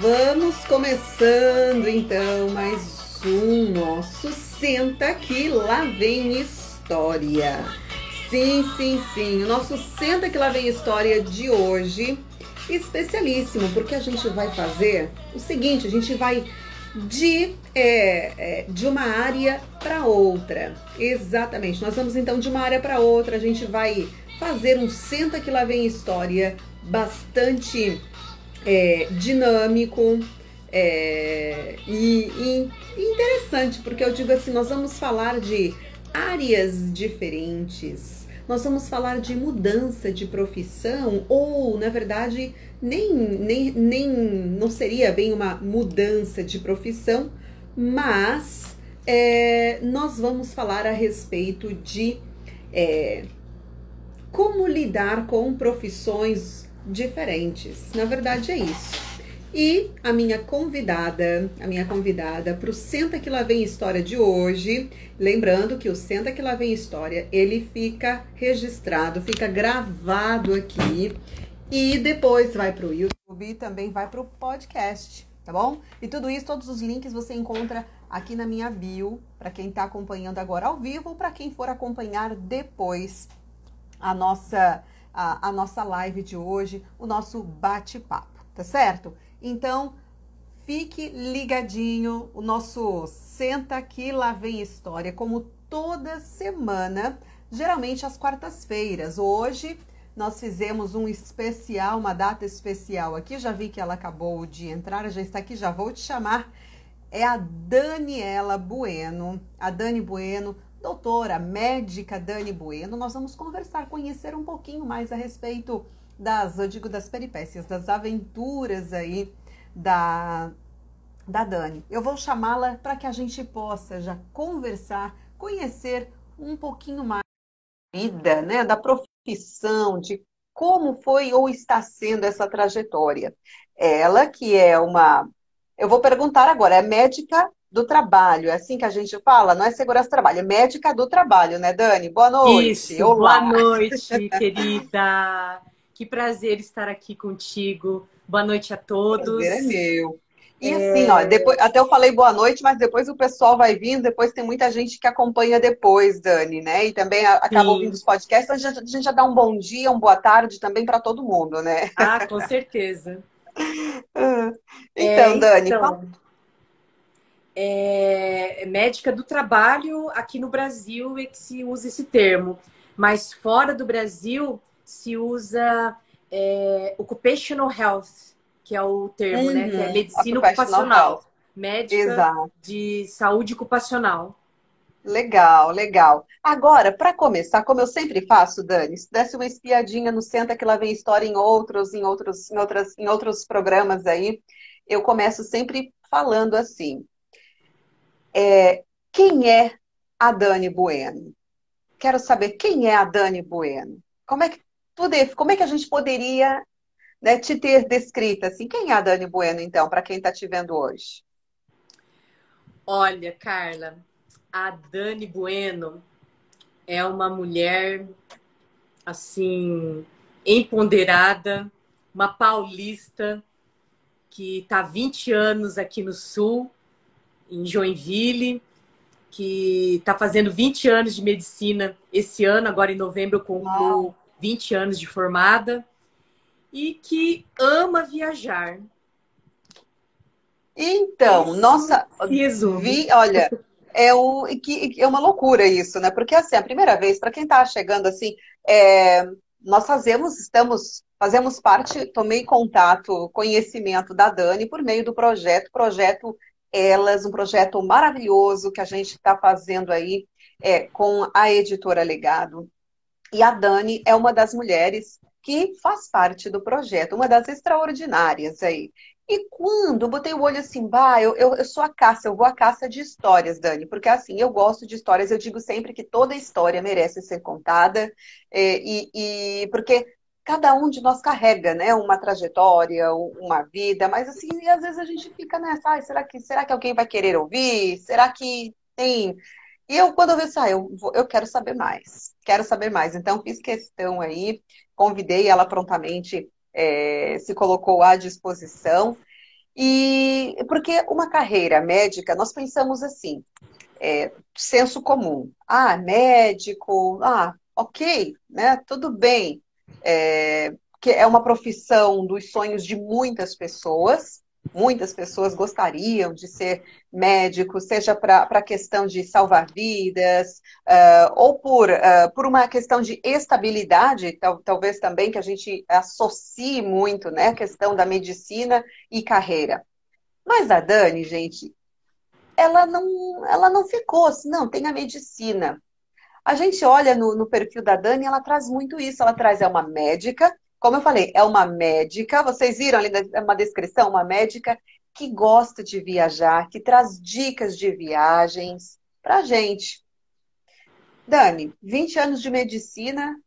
Vamos começando então mais um nosso Senta que lá vem história. Sim, sim, sim. O nosso Senta que lá vem história de hoje especialíssimo, porque a gente vai fazer o seguinte, a gente vai de, é, é, de uma área para outra. Exatamente. Nós vamos então de uma área para outra. A gente vai fazer um Senta que lá vem história bastante é, dinâmico é, e, e, interessante, porque eu digo assim: nós vamos falar de áreas diferentes. Nós vamos falar de mudança de profissão, ou na verdade, nem, nem, nem não seria bem uma mudança de profissão, mas é, nós vamos falar a respeito de é, como lidar com profissões diferentes. Na verdade, é isso. E a minha convidada, a minha convidada para o Senta que lá vem história de hoje, lembrando que o Senta que lá vem história, ele fica registrado, fica gravado aqui e depois vai para o YouTube e também vai para o podcast, tá bom? E tudo isso, todos os links você encontra aqui na minha bio, para quem está acompanhando agora ao vivo ou para quem for acompanhar depois a nossa, a, a nossa live de hoje, o nosso bate-papo, tá certo? Então, fique ligadinho, o nosso Senta Aqui, Lá Vem História, como toda semana, geralmente às quartas-feiras. Hoje nós fizemos um especial, uma data especial aqui. Já vi que ela acabou de entrar, já está aqui, já vou te chamar. É a Daniela Bueno. A Dani Bueno, doutora médica Dani Bueno. Nós vamos conversar, conhecer um pouquinho mais a respeito das, eu digo, das peripécias, das aventuras aí da, da Dani. Eu vou chamá-la para que a gente possa já conversar, conhecer um pouquinho mais da vida, né, da profissão de como foi ou está sendo essa trajetória. Ela, que é uma. Eu vou perguntar agora, é médica do trabalho, é assim que a gente fala? Não é segurança do trabalho, é médica do trabalho, né, Dani? Boa noite. Isso, Olá. boa noite, querida. Que prazer estar aqui contigo. Boa noite a todos. O prazer é meu. E é... assim, ó, depois, até eu falei boa noite, mas depois o pessoal vai vindo, depois tem muita gente que acompanha depois, Dani, né? E também acaba Sim. ouvindo os podcasts, então a gente, a gente já dá um bom dia, uma boa tarde também para todo mundo, né? Ah, com certeza. então, é, Dani, então, qual... é, médica do trabalho aqui no Brasil é que se usa esse termo, mas fora do Brasil se usa é, occupational health que é o termo, uhum. né? Que é uhum. medicina ocupacional. Médica Exato. de saúde ocupacional. Legal, legal. Agora, para começar, como eu sempre faço, Dani, se desse uma espiadinha no Senta que lá vem história em outros, em outros, em outras, em outros programas aí, eu começo sempre falando assim. É, quem é a Dani Bueno? Quero saber quem é a Dani Bueno. Como é que, como é que a gente poderia né, te ter descrita assim. Quem é a Dani Bueno, então, para quem está te vendo hoje? Olha, Carla, a Dani Bueno é uma mulher assim empoderada, uma paulista que está 20 anos aqui no sul, em Joinville, que está fazendo 20 anos de medicina esse ano, agora em novembro eu concluo 20 anos de formada e que ama viajar. Então, isso nossa, vi, olha, é o que é uma loucura isso, né? Porque assim, a primeira vez para quem está chegando assim, é, nós fazemos, estamos, fazemos parte, tomei contato, conhecimento da Dani por meio do projeto, projeto Elas, um projeto maravilhoso que a gente está fazendo aí é, com a editora Legado. E a Dani é uma das mulheres que faz parte do projeto, uma das extraordinárias aí. E quando eu botei o olho assim, bah, eu, eu, eu, sou a caça, eu vou à caça de histórias, Dani, porque assim, eu gosto de histórias, eu digo sempre que toda história merece ser contada, é, e, e porque cada um de nós carrega, né, uma trajetória, uma vida, mas assim, às vezes a gente fica nessa, ah, será que, será que alguém vai querer ouvir? Será que tem e eu, quando eu vi isso, ah, eu, eu quero saber mais, quero saber mais. Então, fiz questão aí, convidei ela prontamente, é, se colocou à disposição. E porque uma carreira médica, nós pensamos assim, é, senso comum. Ah, médico, ah, ok, né? Tudo bem. É, que é uma profissão dos sonhos de muitas pessoas. Muitas pessoas gostariam de ser médico, seja para a questão de salvar vidas, uh, ou por, uh, por uma questão de estabilidade, tal, talvez também que a gente associe muito, né? A questão da medicina e carreira. Mas a Dani, gente, ela não, ela não ficou assim, não, tem a medicina. A gente olha no, no perfil da Dani, ela traz muito isso. Ela traz, é uma médica, como eu falei, é uma médica, vocês viram ali uma descrição, uma médica que gosta de viajar, que traz dicas de viagens pra gente. Dani, 20 anos de medicina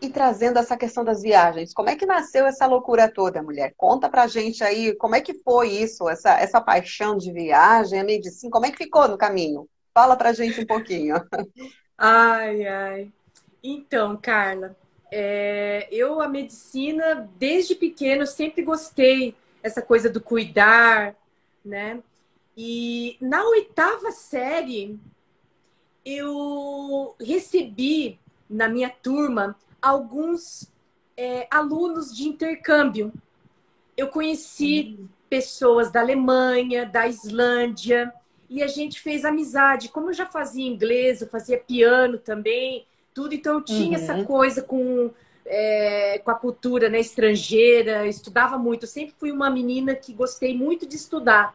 e trazendo essa questão das viagens. Como é que nasceu essa loucura toda, mulher? Conta pra gente aí como é que foi isso, essa, essa paixão de viagem, a medicina, como é que ficou no caminho? Fala pra gente um pouquinho. Ai, ai. Então, Carla, é, eu, a medicina, desde pequeno, sempre gostei essa coisa do cuidar, né? E na oitava série, eu recebi na minha turma alguns é, alunos de intercâmbio. Eu conheci uhum. pessoas da Alemanha, da Islândia, e a gente fez amizade. Como eu já fazia inglês, eu fazia piano também, tudo. Então eu tinha uhum. essa coisa com, é, com a cultura né, estrangeira, estudava muito. Eu sempre fui uma menina que gostei muito de estudar.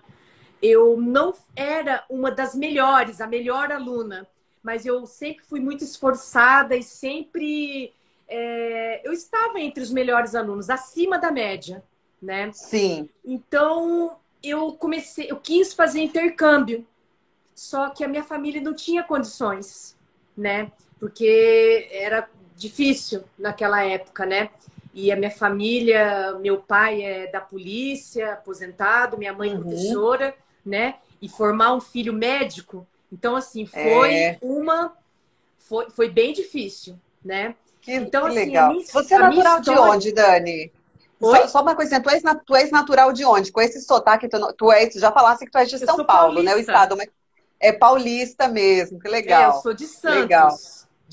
Eu não era uma das melhores, a melhor aluna, mas eu sempre fui muito esforçada e sempre é, eu estava entre os melhores alunos, acima da média, né? Sim. Então eu comecei, eu quis fazer intercâmbio, só que a minha família não tinha condições, né? porque era difícil naquela época, né? E a minha família, meu pai é da polícia, aposentado, minha mãe uhum. professora, né? E formar um filho médico, então assim foi é. uma, foi, foi bem difícil, né? Que, então que assim, legal. Minha, Você é natural história... de onde, Dani? Só, só, uma coisinha, tu és, tu és natural de onde? Com esse sotaque, tu, tu és, já falasse que tu és de eu São Paulo, paulista. né? O estado, mas é paulista mesmo, que legal. É, eu sou de Santos. Legal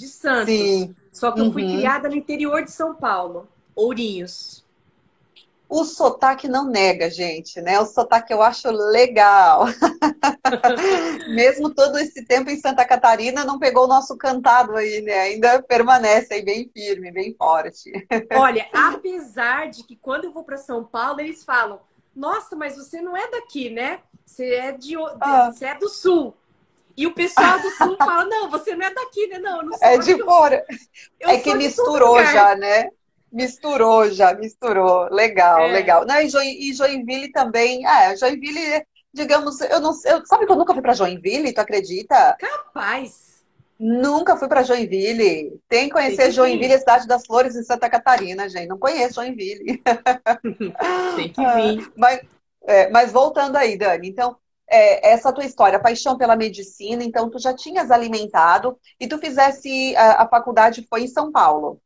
de Santos. Sim. Só que eu fui uhum. criada no interior de São Paulo, Ourinhos. O sotaque não nega, gente, né? O sotaque eu acho legal. Mesmo todo esse tempo em Santa Catarina, não pegou o nosso cantado aí, né? Ainda permanece aí bem firme, bem forte. Olha, apesar de que quando eu vou para São Paulo, eles falam: Nossa, mas você não é daqui, né? Você é, de, ah. você é do sul. E o pessoal do sul fala: não, você não é daqui, né? Não, não sou. É de fora. é que misturou já, né? Misturou já, misturou. Legal, é. legal. Não, e Joinville também. Ah, Joinville, digamos, eu não eu, Sabe que eu nunca fui para Joinville, tu acredita? Capaz. Nunca fui para Joinville. Tem que conhecer Tem que Joinville, a cidade das flores em Santa Catarina, gente. Não conheço Joinville. Tem que vir. mas, é, mas voltando aí, Dani. Então, é, essa tua história, paixão pela medicina, então tu já tinhas alimentado e tu fizesse a, a faculdade foi em São Paulo.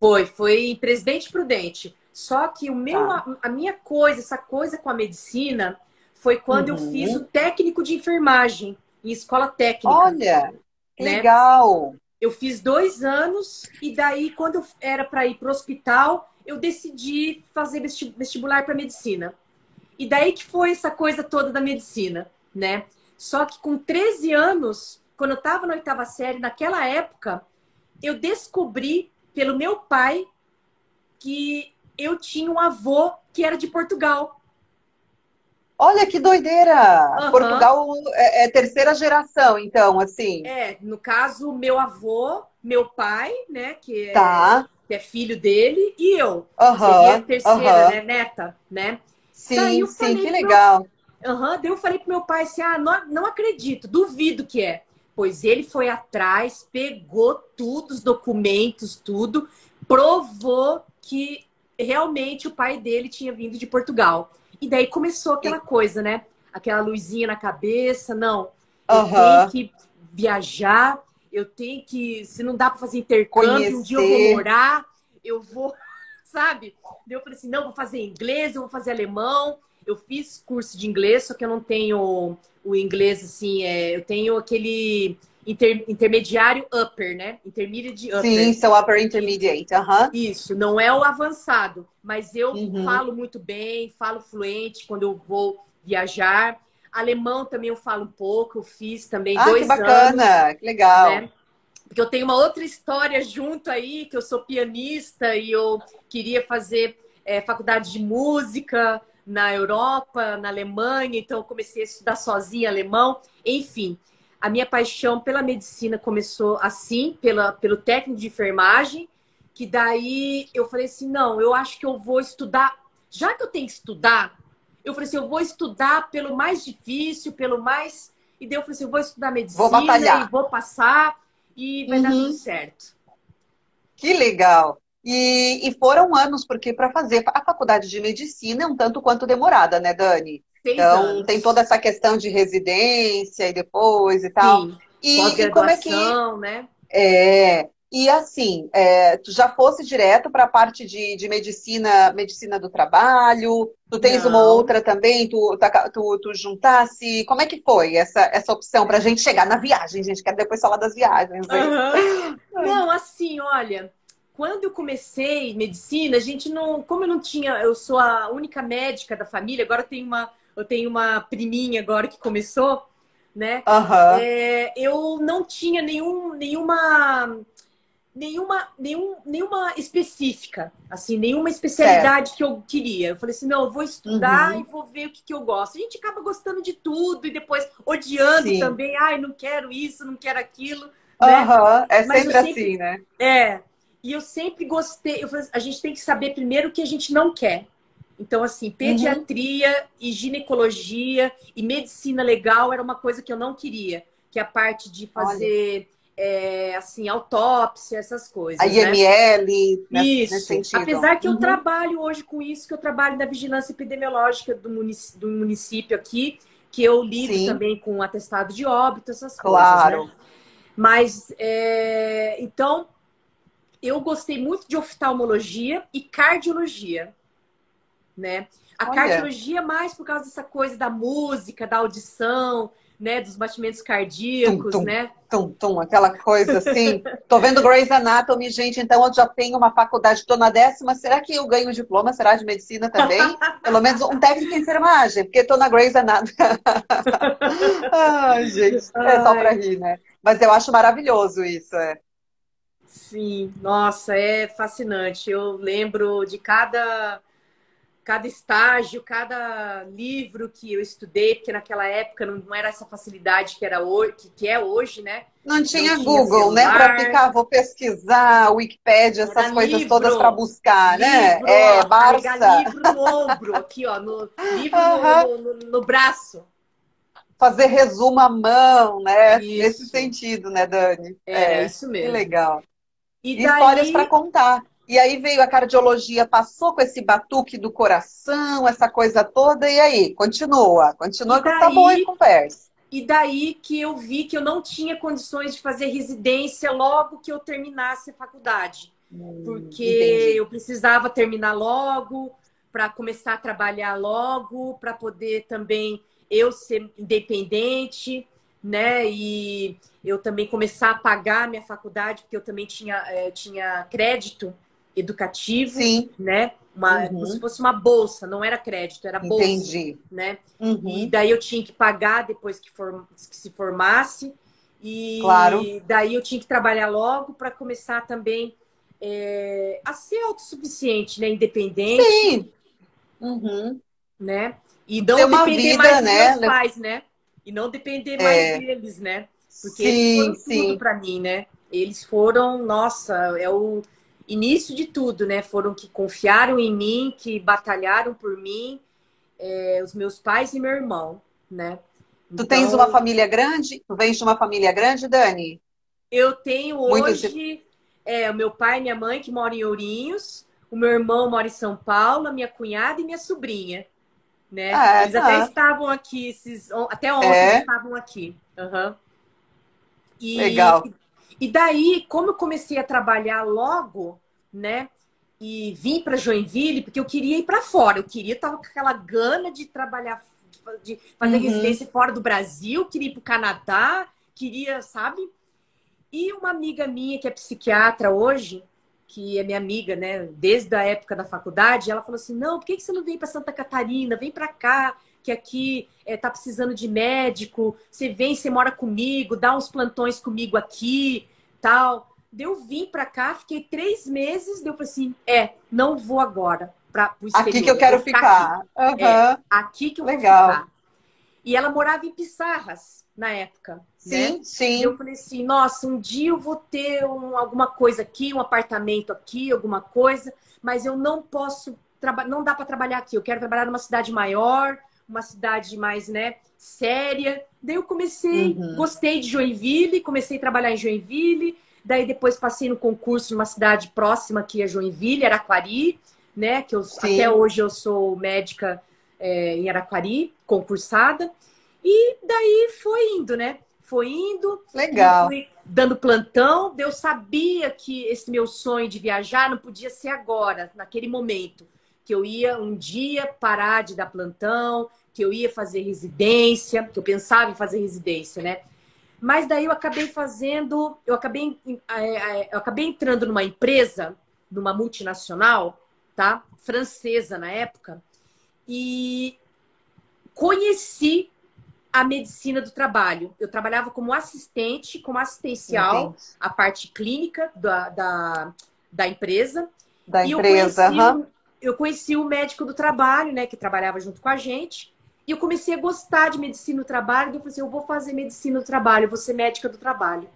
Foi, foi Presidente Prudente. Só que o meu, tá. a, a, minha coisa, essa coisa com a medicina, foi quando uhum. eu fiz o técnico de enfermagem em escola técnica. Olha, né? legal! Eu fiz dois anos e daí, quando eu era para ir para o hospital, eu decidi fazer vestibular para medicina. E daí que foi essa coisa toda da medicina, né? Só que com 13 anos, quando eu estava na oitava série, naquela época, eu descobri pelo meu pai que eu tinha um avô que era de Portugal. Olha que doideira! Uhum. Portugal é, é, terceira geração, então, assim. É, no caso, meu avô, meu pai, né, que é, tá. que é filho dele, e eu. Uhum. Seria a terceira, uhum. né, neta, né? Sim, sim, que legal. Aham, daí eu falei pro meu pai assim: ah, não, não acredito, duvido que é. Pois ele foi atrás, pegou tudo, os documentos, tudo, provou que realmente o pai dele tinha vindo de Portugal. E daí começou aquela coisa, né? Aquela luzinha na cabeça, não. Eu uhum. tenho que viajar, eu tenho que. Se não dá para fazer intercâmbio, Conhecer. um dia eu vou morar, eu vou sabe? Eu falei assim, não, vou fazer inglês, eu vou fazer alemão, eu fiz curso de inglês, só que eu não tenho o inglês assim, é, eu tenho aquele inter, intermediário upper, né? Intermediate upper. Sim, seu upper intermediate, aham. Isso, não é o avançado, mas eu uhum. falo muito bem, falo fluente quando eu vou viajar. Alemão também eu falo um pouco, eu fiz também ah, dois que bacana, anos, que legal. Né? Porque eu tenho uma outra história junto aí, que eu sou pianista e eu queria fazer é, faculdade de música na Europa, na Alemanha, então eu comecei a estudar sozinha alemão. Enfim, a minha paixão pela medicina começou assim, pela, pelo técnico de enfermagem, que daí eu falei assim, não, eu acho que eu vou estudar, já que eu tenho que estudar, eu falei assim, eu vou estudar pelo mais difícil, pelo mais... E daí eu falei assim, eu vou estudar medicina vou e vou passar e vai uhum. dar tudo certo. Que legal! E, e foram anos, porque para fazer a faculdade de medicina é um tanto quanto demorada, né, Dani? Seis então, anos. tem toda essa questão de residência e depois e tal. Sim. E, e como é que. né? É. E assim, é, tu já fosse direto para a parte de, de medicina, medicina do trabalho? Tu tens Não. uma outra também? Tu, tu, tu juntasse? Como é que foi essa, essa opção para a gente chegar na viagem? Gente, quero depois falar das viagens. Uhum. Não, assim, olha, quando eu comecei medicina, a gente não, como eu não tinha, eu sou a única médica da família. Agora eu tenho uma, eu tenho uma priminha agora que começou, né? Uhum. É, eu não tinha nenhum, nenhuma nenhuma, nenhum, nenhuma específica, assim, nenhuma especialidade certo. que eu queria. Eu falei assim, não, eu vou estudar uhum. e vou ver o que, que eu gosto. A gente acaba gostando de tudo e depois odiando Sim. também. Ai, não quero isso, não quero aquilo. Né? Uhum. É sempre, sempre, assim, né? É. E eu sempre gostei. Eu falei, a gente tem que saber primeiro o que a gente não quer. Então, assim, pediatria uhum. e ginecologia e medicina legal era uma coisa que eu não queria. Que é a parte de fazer... É, assim, autópsia, essas coisas. A IML, né? Isso. Nesse sentido. Apesar que uhum. eu trabalho hoje com isso, que eu trabalho na vigilância epidemiológica do município, do município aqui, que eu lido Sim. também com atestado de óbito, essas claro. coisas. Né? Mas, é... então, eu gostei muito de oftalmologia e cardiologia, né? A Olha. cardiologia mais por causa dessa coisa da música, da audição, né, dos batimentos cardíacos, tum, tum, né? Tum, tum, aquela coisa assim. Tô vendo Grey's Anatomy, gente, então eu já tenho uma faculdade, tô na décima. Será que eu ganho diploma? Será de medicina também? Pelo menos um técnico em enfermagem, porque tô na Grey's Anatomy. Ai, gente, é só pra rir, né? Mas eu acho maravilhoso isso, é. Sim, nossa, é fascinante. Eu lembro de cada cada estágio, cada livro que eu estudei, porque naquela época não era essa facilidade que era hoje, que é hoje, né? Não tinha, não tinha Google, né? celular. né? Para ficar, vou pesquisar, Wikipedia, essas coisas livro, todas para buscar, né? livro, né? É, Barça. livro no ombro, aqui, ó, no livro no, no, no, braço. Fazer resumo à mão, né? Isso. Nesse sentido, né, Dani? É, é isso mesmo. Que legal. E daí... Histórias para contar. E aí veio a cardiologia, passou com esse batuque do coração, essa coisa toda, e aí? Continua, continua que tá bom e conversa. E daí que eu vi que eu não tinha condições de fazer residência logo que eu terminasse a faculdade. Hum, porque entendi. eu precisava terminar logo, para começar a trabalhar logo, para poder também eu ser independente, né? E eu também começar a pagar a minha faculdade, porque eu também tinha, é, tinha crédito educativo, Sim. né? Uma, uhum. Como se fosse uma bolsa, não era crédito, era bolsa. Entendi. Né? Uhum. E daí eu tinha que pagar depois que, que se formasse. E claro. daí eu tinha que trabalhar logo para começar também é, a ser autossuficiente, né? Independente. Sim. Uhum. Né? E não depender vida, mais dos né? meus pais, né? E não depender mais é. deles, né? Porque sim, eles foram tudo para mim, né? Eles foram, nossa, é o início de tudo, né? Foram que confiaram em mim, que batalharam por mim, é, os meus pais e meu irmão, né? Tu tens uma então família grande? Tu vens de uma família grande, Dani? Eu tenho Muito hoje é, o meu pai e minha mãe que moram em Ourinhos, o meu irmão mora em São Paulo, a minha cunhada e minha sobrinha. Né? Ah, eles tá. até estavam aqui, esses, até ontem é? estavam aqui. Uhum. E, Legal. E daí, como eu comecei a trabalhar logo, né? e vim para Joinville porque eu queria ir para fora. Eu queria, estar com aquela gana de trabalhar, de fazer uhum. residência fora do Brasil, queria ir para o Canadá, queria, sabe? E uma amiga minha que é psiquiatra hoje, que é minha amiga, né, desde a época da faculdade, ela falou assim: não, por que você não vem para Santa Catarina? Vem para cá, que aqui é, tá precisando de médico. Você vem, você mora comigo, dá uns plantões comigo aqui, tal. Deu vim para cá, fiquei três meses, deu assim: é, não vou agora para o exterior. Aqui que eu quero ficar. ficar. Aqui. Uhum. É, aqui que eu Legal. vou ficar. E ela morava em Pissarras na época. Sim, né? sim. E eu falei assim, nossa, um dia eu vou ter um, alguma coisa aqui, um apartamento aqui, alguma coisa, mas eu não posso não dá para trabalhar aqui. Eu quero trabalhar numa cidade maior, uma cidade mais, né, séria. Daí eu comecei, uhum. gostei de Joinville, comecei a trabalhar em Joinville. Daí depois passei no concurso numa cidade próxima aqui a Joinville, Araquari, né? Que eu, até hoje eu sou médica é, em Araquari, concursada. E daí foi indo, né? Foi indo. Legal. Fui dando plantão. Eu sabia que esse meu sonho de viajar não podia ser agora, naquele momento. Que eu ia um dia parar de dar plantão, que eu ia fazer residência, que eu pensava em fazer residência, né? Mas daí eu acabei fazendo, eu acabei, é, é, eu acabei entrando numa empresa, numa multinacional, tá? Francesa na época, e conheci a medicina do trabalho. Eu trabalhava como assistente, como assistencial, Entendi. a parte clínica da, da, da empresa. Da e empresa, eu conheci, uhum. eu conheci o médico do trabalho, né, que trabalhava junto com a gente. E eu comecei a gostar de medicina do trabalho. E eu falei assim, eu vou fazer medicina do trabalho, eu vou ser médica do trabalho.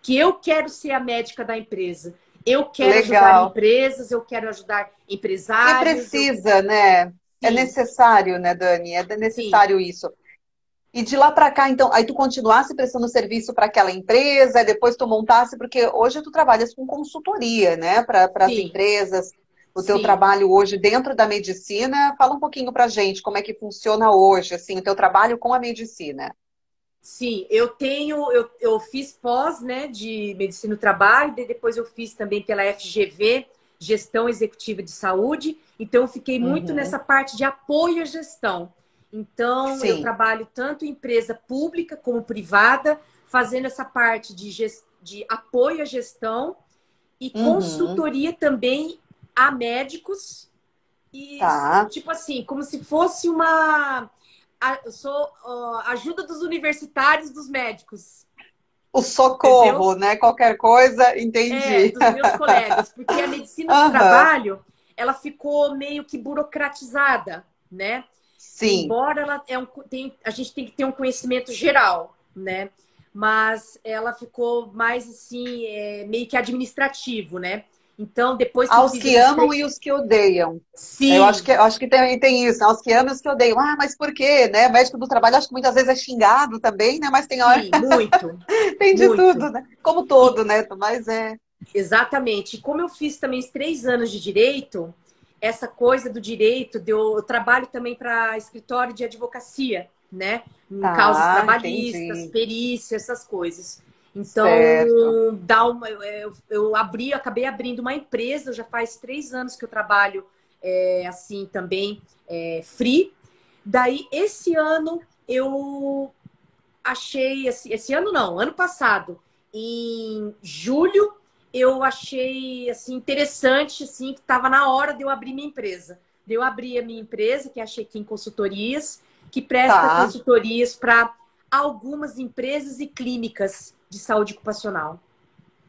Que eu quero ser a médica da empresa. Eu quero Legal. ajudar empresas, eu quero ajudar empresários. E precisa, eu... né? É Sim. É necessário, né, Dani? É necessário Sim. isso. E de lá para cá, então, aí tu continuasse prestando serviço para aquela empresa, depois tu montasse, porque hoje tu trabalhas com consultoria, né, para as empresas o teu Sim. trabalho hoje dentro da medicina. Fala um pouquinho pra gente como é que funciona hoje, assim, o teu trabalho com a medicina. Sim, eu tenho, eu, eu fiz pós, né, de medicina do trabalho, e depois eu fiz também pela FGV, Gestão Executiva de Saúde, então eu fiquei muito uhum. nessa parte de apoio à gestão. Então, Sim. eu trabalho tanto em empresa pública como privada, fazendo essa parte de, de apoio à gestão e uhum. consultoria também a médicos e tá. tipo assim, como se fosse uma eu sou uh, ajuda dos universitários dos médicos. O socorro, Entendeu? né? Qualquer coisa, entendi. É, dos meus colegas, porque a medicina do uhum. trabalho, ela ficou meio que burocratizada, né? Sim. Embora ela é um, tem, a gente tem que ter um conhecimento geral, né? Mas ela ficou mais assim, é, meio que administrativo, né? Então, depois que Aos que amam e os que odeiam. Sim. Eu acho que, eu acho que tem, tem isso, né? Aos que amam e os que odeiam. Ah, mas por quê? Né? Médico do trabalho, acho que muitas vezes é xingado também, né? Mas tem hora. Sim, muito. tem de muito. tudo, né? Como todo, né? Mas é. Exatamente. Como eu fiz também três anos de direito, essa coisa do direito, eu, eu trabalho também para escritório de advocacia, né? Em tá, causas trabalhistas, entendi. perícia, essas coisas. Então, certo. dá uma, eu, eu abri, acabei abrindo uma empresa, já faz três anos que eu trabalho é, assim também, é, free. Daí, esse ano, eu achei, esse, esse ano não, ano passado, em julho, eu achei assim interessante, assim, que estava na hora de eu abrir minha empresa. De eu abrir a minha empresa, que é a Chequim Consultorias, que presta tá. consultorias para algumas empresas e clínicas de saúde ocupacional.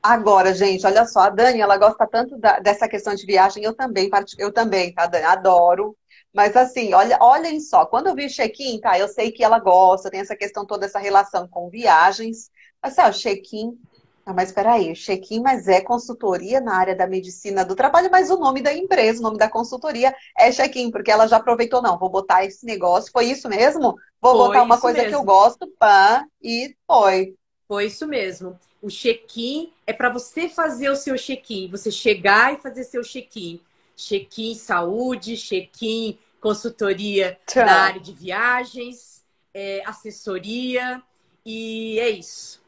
Agora, gente, olha só, a Dani, ela gosta tanto da, dessa questão de viagem, eu também, eu também, tá, Dani? Adoro. Mas assim, olha, olhem só, quando eu vi o check-in, tá, eu sei que ela gosta, tem essa questão toda, essa relação com viagens. Mas, assim, ó, check-in, ah, mas peraí, check-in, mas é consultoria na área da medicina do trabalho, mas o nome da empresa, o nome da consultoria é check-in, porque ela já aproveitou, não, vou botar esse negócio, foi isso mesmo? Vou foi botar uma coisa mesmo. que eu gosto, pã, e foi. Foi isso mesmo. O check-in é para você fazer o seu check-in, você chegar e fazer seu check-in. Check-in saúde, check-in consultoria Tchau. na área de viagens, é, assessoria, e é isso.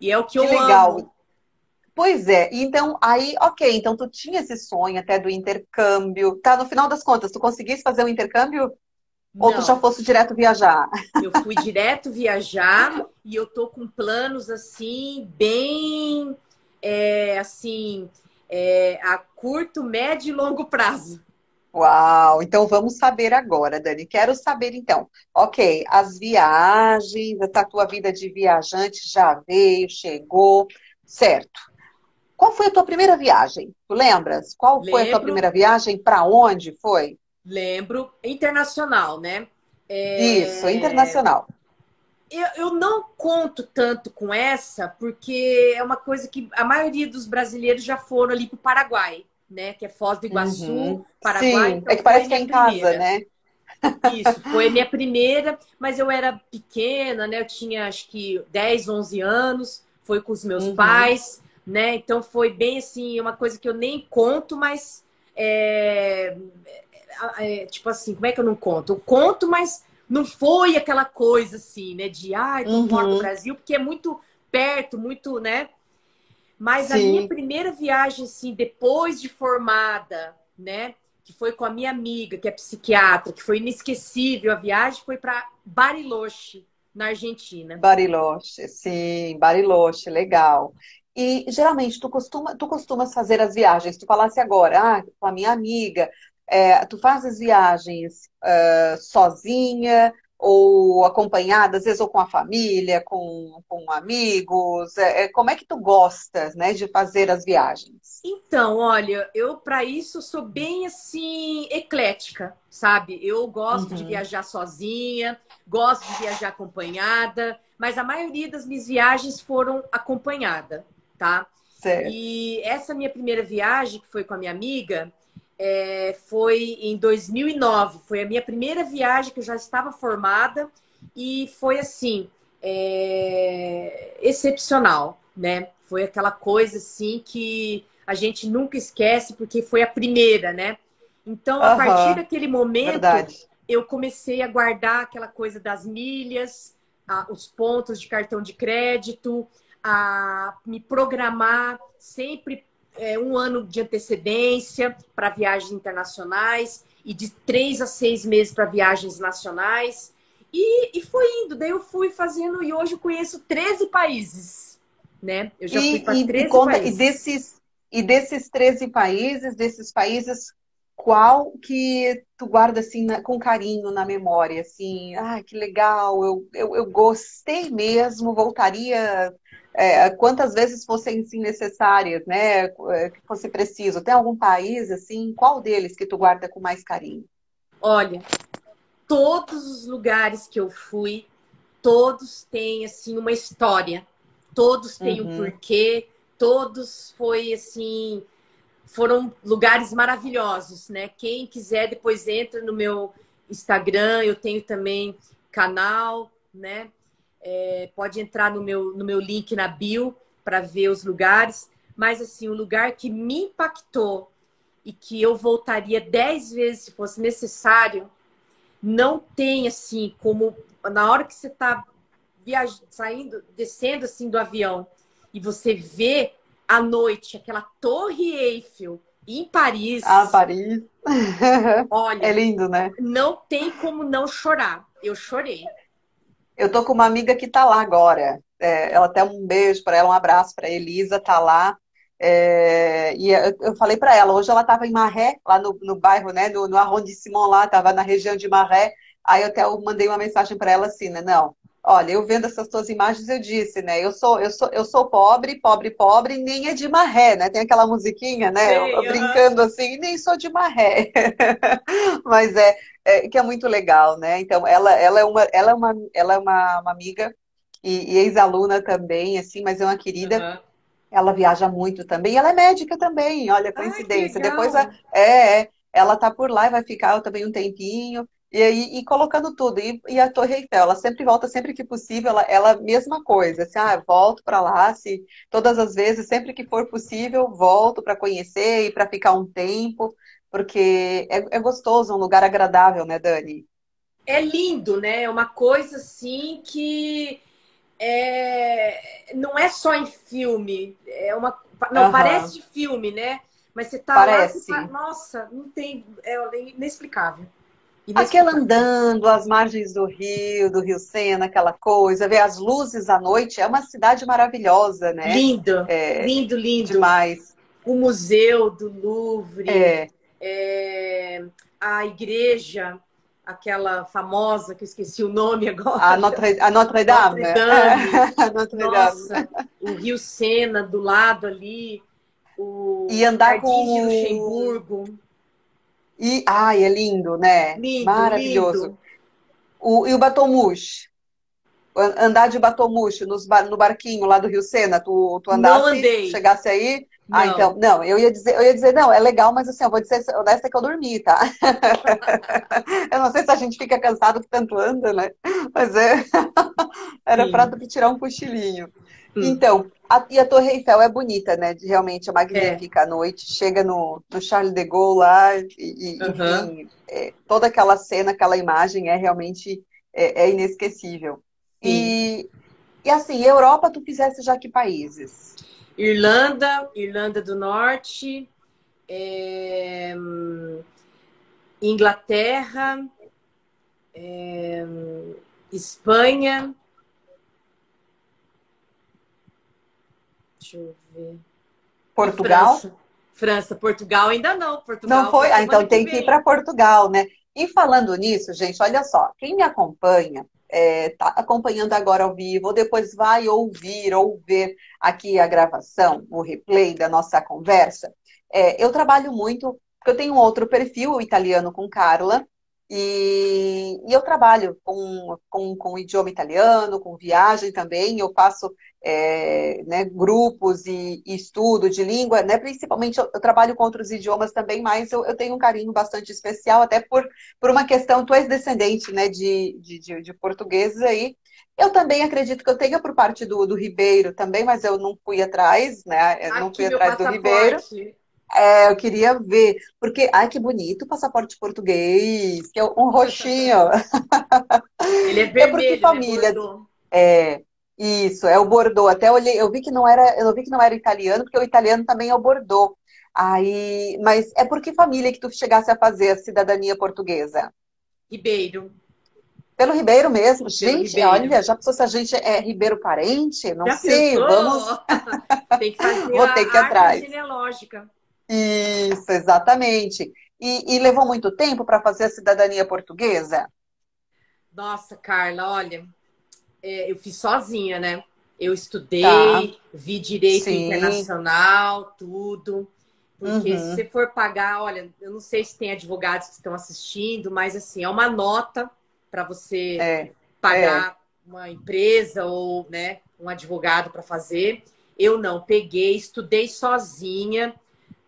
E é o que, que eu legal. amo. Pois é, então aí, ok, então tu tinha esse sonho até do intercâmbio, tá? No final das contas, tu conseguisse fazer o um intercâmbio? Não. Ou tu já fosse direto viajar? Eu fui direto viajar e eu tô com planos assim, bem é, assim, é, a curto, médio e longo prazo. Uau! Então vamos saber agora, Dani. Quero saber então. Ok, as viagens, a tua vida de viajante já veio, chegou, certo? Qual foi a tua primeira viagem? Tu lembras? Qual Lembro. foi a tua primeira viagem? Para onde foi? Lembro. Internacional, né? É... Isso, internacional. Eu, eu não conto tanto com essa, porque é uma coisa que a maioria dos brasileiros já foram ali para o Paraguai, né? Que é Foz do Iguaçu, uhum. Paraguai. Sim, então é que parece que é em primeira. casa, né? Isso, foi a minha primeira, mas eu era pequena, né? Eu tinha acho que 10, 11 anos, foi com os meus uhum. pais né? Então foi bem assim, uma coisa que eu nem conto, mas é, é, tipo assim, como é que eu não conto? Eu conto, mas não foi aquela coisa assim, né? De ai, tô uhum. fora do Brasil, porque é muito perto, muito, né? Mas Sim. a minha primeira viagem, assim, depois de formada, né? Que foi com a minha amiga, que é psiquiatra, que foi inesquecível a viagem, foi para Bariloche, na Argentina. Bariloche, sim, Bariloche, legal. E geralmente tu costuma, tu costumas fazer as viagens. Tu falasse agora, ah, com a minha amiga, é, tu faz as viagens uh, sozinha ou acompanhada, às vezes ou com a família, com, com amigos. É, é, como é que tu gostas, né, de fazer as viagens? Então, olha, eu para isso sou bem assim eclética, sabe? Eu gosto uhum. de viajar sozinha, gosto de viajar acompanhada, mas a maioria das minhas viagens foram acompanhada tá? Certo. E essa minha primeira viagem, que foi com a minha amiga, é, foi em 2009. Foi a minha primeira viagem que eu já estava formada e foi assim, é, excepcional, né? Foi aquela coisa assim que a gente nunca esquece porque foi a primeira, né? Então, a partir daquele momento, Verdade. eu comecei a guardar aquela coisa das milhas, a, os pontos de cartão de crédito, a me programar sempre é, um ano de antecedência para viagens internacionais e de três a seis meses para viagens nacionais. E, e foi indo. Daí eu fui fazendo e hoje eu conheço 13 países. Né? Eu já e, fui para 13 conta, países. E desses, e desses 13 países, desses países, qual que tu guarda assim na, com carinho na memória? Assim, ah, que legal, eu, eu, eu gostei mesmo, voltaria é, quantas vezes fossem sim, necessárias, né? É, que fosse preciso. Tem algum país, assim, qual deles que tu guarda com mais carinho? Olha, todos os lugares que eu fui, todos têm, assim, uma história. Todos têm uhum. um porquê, todos foi, assim, foram lugares maravilhosos, né? Quem quiser, depois entra no meu Instagram, eu tenho também canal, né? É, pode entrar no meu, no meu link na bio para ver os lugares. Mas, assim, o lugar que me impactou e que eu voltaria dez vezes se fosse necessário, não tem, assim, como na hora que você está saindo, descendo, assim, do avião e você vê à noite aquela Torre Eiffel em Paris. Ah, Paris. Olha, é lindo, né? Não tem como não chorar. Eu chorei. Eu tô com uma amiga que tá lá agora. É, ela até um beijo para ela, um abraço para Elisa, tá lá. É, e eu falei para ela, hoje ela estava em Marré, lá no, no bairro, né, no, no arrondissement lá, estava na região de Marré. Aí eu até mandei uma mensagem para ela assim, né, não, olha, eu vendo essas tuas imagens, eu disse, né, eu sou, eu sou, eu sou pobre, pobre, pobre, nem é de Marré, né? Tem aquela musiquinha, né? Sim, eu, brincando assim, nem sou de Marré. Mas é, é, que é muito legal, né? Então, ela, ela é uma, ela é uma, ela é uma, uma amiga e, e ex-aluna também, assim, mas é uma querida. Uhum. Ela viaja muito também. Ela é médica também, olha, coincidência. Ai, Depois, é, é, ela tá por lá e vai ficar também um tempinho. E aí, e colocando tudo. E, e, a Torre Eiffel, ela sempre volta, sempre que possível, ela, ela mesma coisa. Assim, ah, volto para lá, se todas as vezes, sempre que for possível, volto para conhecer e para ficar um tempo porque é, é gostoso, um lugar agradável, né, Dani? É lindo, né? É uma coisa assim que é... não é só em filme, é uma Não, uhum. parece de filme, né? Mas você tá parece. lá, você nossa, não tem, é inexplicável. Aquela andando, as margens do rio, do Rio Sena, aquela coisa, ver as luzes à noite, é uma cidade maravilhosa, né? Lindo, é, lindo, lindo. Demais. O Museu do Louvre, é. É, a igreja, aquela famosa, que eu esqueci o nome agora. A Notre, a Notre Dame. Notre Dame. Notre Nossa, o Rio Sena do lado ali, o e andar Jardim com... de Luxemburgo. E, ai, é lindo, né? Lindo, Maravilhoso. lindo. O, e o Batomush? Andar de Batomush nos, no barquinho lá do Rio Sena, tu, tu andasse, Não andei. chegasse aí? Não. Ah, então, não, eu ia dizer, eu ia dizer, não, é legal, mas assim, eu vou dizer honesta que eu dormi, tá? eu não sei se a gente fica cansado que tanto anda, né? Mas é, era para tirar um cochilinho. Hum. Então, a, e a Torre Eiffel é bonita, né? Realmente é magnífica é. à noite. Chega no, no Charles de Gaulle lá e, e uhum. enfim, é, toda aquela cena, aquela imagem é realmente é, é inesquecível. E, e assim, Europa, tu fizesse já que países? Irlanda, Irlanda do Norte, é, Inglaterra, é, Espanha, Deixa eu ver. Portugal? França. França. Portugal ainda não. Portugal não foi? Ah, então tem que ir para Portugal, né? E falando nisso, gente, olha só, quem me acompanha, está é, acompanhando agora ao vivo, ou depois vai ouvir ou ver aqui a gravação, o replay da nossa conversa, é, eu trabalho muito, porque eu tenho um outro perfil, o italiano com Carla, e, e, eu trabalho com, com, com idioma italiano, com viagem também, eu faço é, né, grupos e, e, estudo de língua, né, principalmente eu, eu, trabalho com outros idiomas também, mas eu, eu, tenho um carinho bastante especial, até por, por uma questão, tu és descendente né, de, de, de, de portugueses aí, eu também acredito que eu tenha por parte do, do Ribeiro também, mas eu não fui atrás, né? Eu não fui atrás do Ribeiro. É, eu queria ver, porque, ai, que bonito o passaporte português, que é um roxinho. Ele é vermelho, é porque família. É, isso, é o Bordeaux. Até olhei, eu vi que não era, eu vi que não era italiano, porque o italiano também é o Bordeaux. Aí, mas é por que família que tu chegasse a fazer a cidadania portuguesa? Ribeiro. Pelo Ribeiro mesmo. Pelo gente, Ribeiro. olha, já pensou se a gente é Ribeiro parente? Não Já sei, pensou? vamos. Tem que fazer Vou a ter que ir árvore atrás. genealógica. Isso, exatamente. E, e levou muito tempo para fazer a cidadania portuguesa? Nossa, Carla, olha, é, eu fiz sozinha, né? Eu estudei, Tá. vi direito Sim. internacional, tudo. Porque Uhum. se você for pagar, olha, eu não sei se tem advogados que estão assistindo, mas assim, é uma nota para você É, pagar uma empresa ou né, um advogado para fazer. Eu não, peguei, estudei sozinha,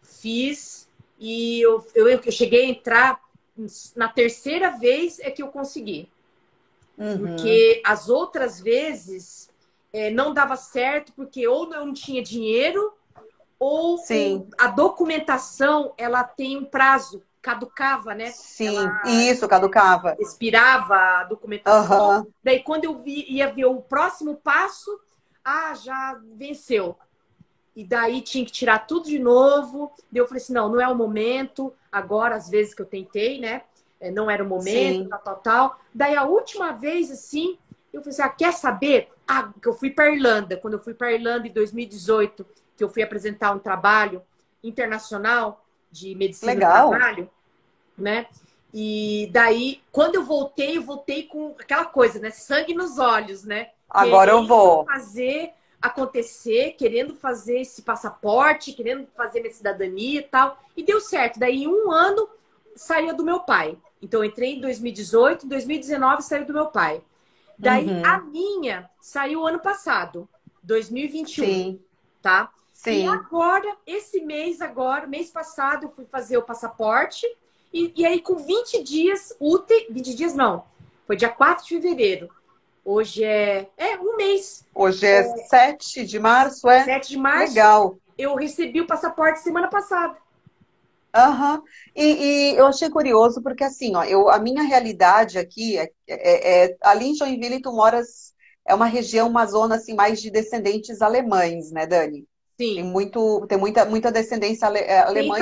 fiz e eu, eu, eu cheguei a entrar na terceira vez é que eu consegui. uhum. Porque as outras vezes é, não dava certo, porque ou eu não tinha dinheiro, ou Sim. a documentação ela tem um prazo, caducava, né? Sim, Ela- isso, caducava. expirava a documentação. Aham. Daí, quando eu vi, ia ver o próximo passo, ah, já venceu. E daí tinha que tirar tudo de novo. Daí eu falei assim: não, não é o momento. Agora, às vezes que eu tentei, né? é, Não era o momento, Sim. tal, tal, tal. Daí, a última vez, assim, eu falei assim: ah, quer saber? Ah, que eu fui para Irlanda. Quando eu fui para Irlanda em 2018, que eu fui apresentar um trabalho internacional de medicina Legal. do trabalho, né? E daí, quando eu voltei, eu voltei com aquela coisa, né? Sangue nos olhos, né? Agora eu vou. fazer acontecer, querendo fazer esse passaporte, querendo fazer minha cidadania e tal. E deu certo. Daí, em um ano, saiu do meu pai. Então, entrei em 2018, em 2019 saiu do meu pai. Daí, Uhum. a minha saiu ano passado, 2021, Sim, tá? E sim. agora, esse mês agora, mês passado, eu fui fazer o passaporte. E, e aí, com 20 dias úteis, 20 dias não, foi dia 4 de fevereiro. Hoje é, é um mês, Hoje é 7 de março, é? 7 de março. Legal. Eu recebi o passaporte semana passada. Aham. E, e eu achei curioso porque assim, ó, eu, a minha realidade aqui é, é- é- ali em Joinville tu moras, é uma região, uma zona assim mais de descendentes alemães, né, Dani? Sim. Tem, muito, tem muita, muita descendência ale, é, alemã